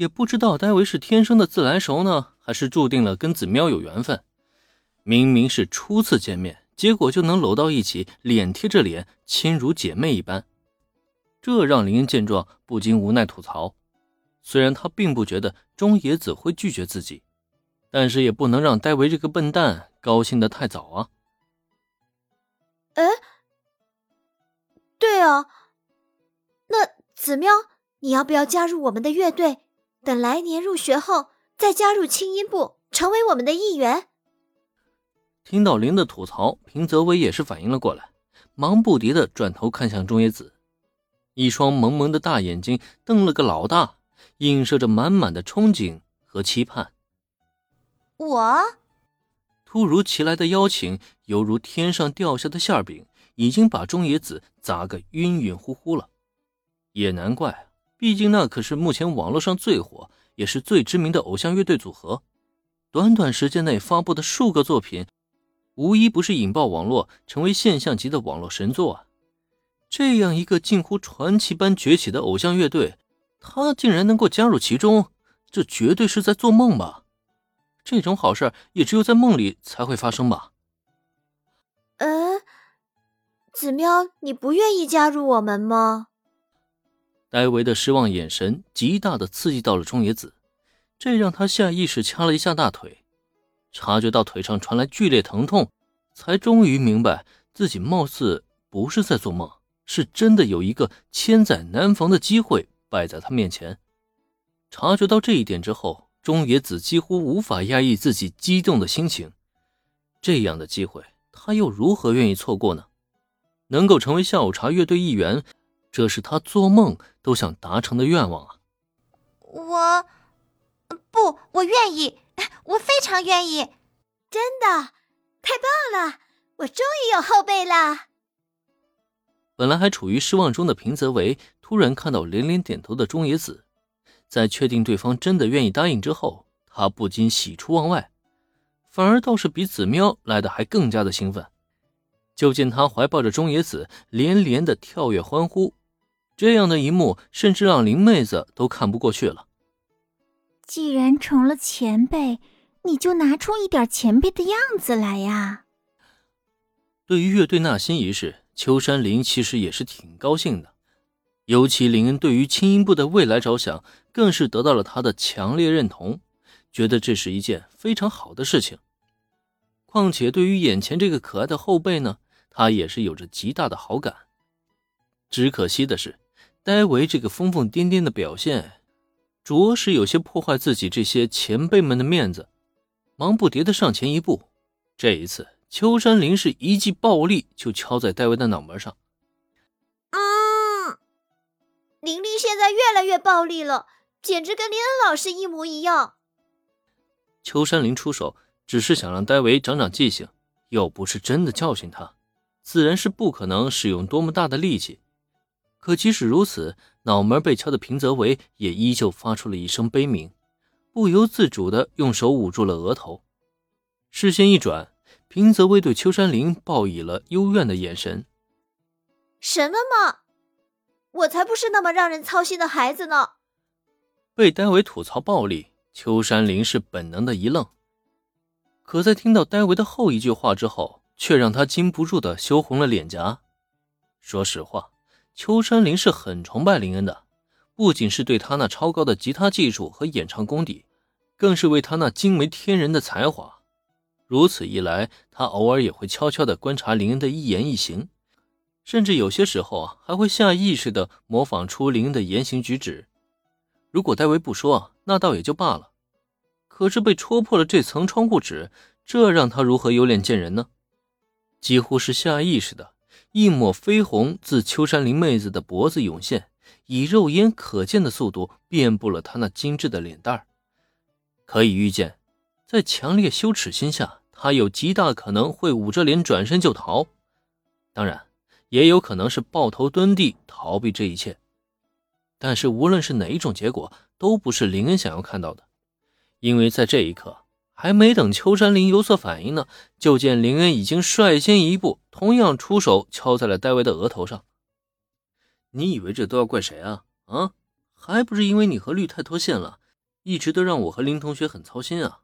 也不知道戴维是天生的自来熟呢，还是注定了跟子喵有缘分。明明是初次见面，结果就能搂到一起，脸贴着脸，亲如姐妹一般。这让林恩见状不禁无奈吐槽：虽然他并不觉得中野子会拒绝自己，但是也不能让戴维这个笨蛋高兴的太早啊。哎，对啊，那子喵，你要不要加入我们的乐队？等来年入学后，再加入轻音部，成为我们的一员。听到林的吐槽，平泽唯也是反应了过来，忙不迭的转头看向中野子，一双萌萌的大眼睛瞪了个老大，映射着满满的憧憬和期盼。我。突如其来的邀请，犹如天上掉下的馅饼，已经把中野子砸个晕晕乎乎了。也难怪，毕竟那可是目前网络上最火，也是最知名的偶像乐队组合。短短时间内发布的数个作品，无一不是引爆网络，成为现象级的网络神作啊！这样一个近乎传奇般崛起的偶像乐队，他竟然能够加入其中，这绝对是在做梦吧？这种好事也只有在梦里才会发生吧？嗯，子喵，你不愿意加入我们吗？戴维的失望眼神极大的刺激到了中野子，这让他下意识掐了一下大腿，察觉到腿上传来剧烈疼痛，才终于明白自己貌似不是在做梦，是真的有一个千载难逢的机会摆在他面前。察觉到这一点之后。中野子几乎无法压抑自己激动的心情，这样的机会，他又如何愿意错过呢？能够成为下午茶乐队一员，这是他做梦都想达成的愿望啊！我，不，我愿意，我非常愿意，真的，太棒了！我终于有后辈了。本来还处于失望中的平泽唯，突然看到连连点头的中野子。在确定对方真的愿意答应之后，他不禁喜出望外，反而倒是比子喵来的还更加的兴奋。就见他怀抱着中野子，连连的跳跃欢呼，这样的一幕，甚至让林妹子都看不过去了。既然成了前辈，你就拿出一点前辈的样子来呀！对于乐队纳新仪式，秋山林其实也是挺高兴的。尤其林恩对于轻音部的未来着想，更是得到了他的强烈认同，觉得这是一件非常好的事情。况且对于眼前这个可爱的后辈呢，他也是有着极大的好感。只可惜的是，戴维这个疯疯癫癫的表现，着实有些破坏自己这些前辈们的面子。忙不迭的上前一步，这一次秋山林是一记暴力就敲在戴维的脑门上。玲玲现在越来越暴力了，简直跟林恩老师一模一样。秋山林出手只是想让戴维长长记性，又不是真的教训他，自然是不可能使用多么大的力气。可即使如此，脑门被敲的平泽唯也依旧发出了一声悲鸣，不由自主的用手捂住了额头，视线一转，平泽唯对秋山林报以了幽怨的眼神。什么嘛！我才不是那么让人操心的孩子呢！被戴维吐槽暴力，秋山林是本能的一愣，可在听到戴维的后一句话之后，却让他禁不住的羞红了脸颊。说实话，秋山林是很崇拜林恩的，不仅是对他那超高的吉他技术和演唱功底，更是为他那惊为天人的才华。如此一来，他偶尔也会悄悄的观察林恩的一言一行。甚至有些时候啊，还会下意识的模仿出林恩的言行举止。如果戴维不说，那倒也就罢了。可是被戳破了这层窗户纸，这让他如何有脸见人呢？几乎是下意识的，一抹绯红自秋山林妹子的脖子涌现，以肉眼可见的速度遍布了她那精致的脸蛋。可以预见，在强烈羞耻心下，她有极大可能会捂着脸转身就逃。当然。也有可能是抱头蹲地逃避这一切，但是无论是哪一种结果，都不是林恩想要看到的。因为在这一刻，还没等秋山林有所反应呢，就见林恩已经率先一步，同样出手敲在了戴维的额头上。你以为这都要怪谁啊？啊，还不是因为你和绿太脱线了，一直都让我和林同学很操心啊。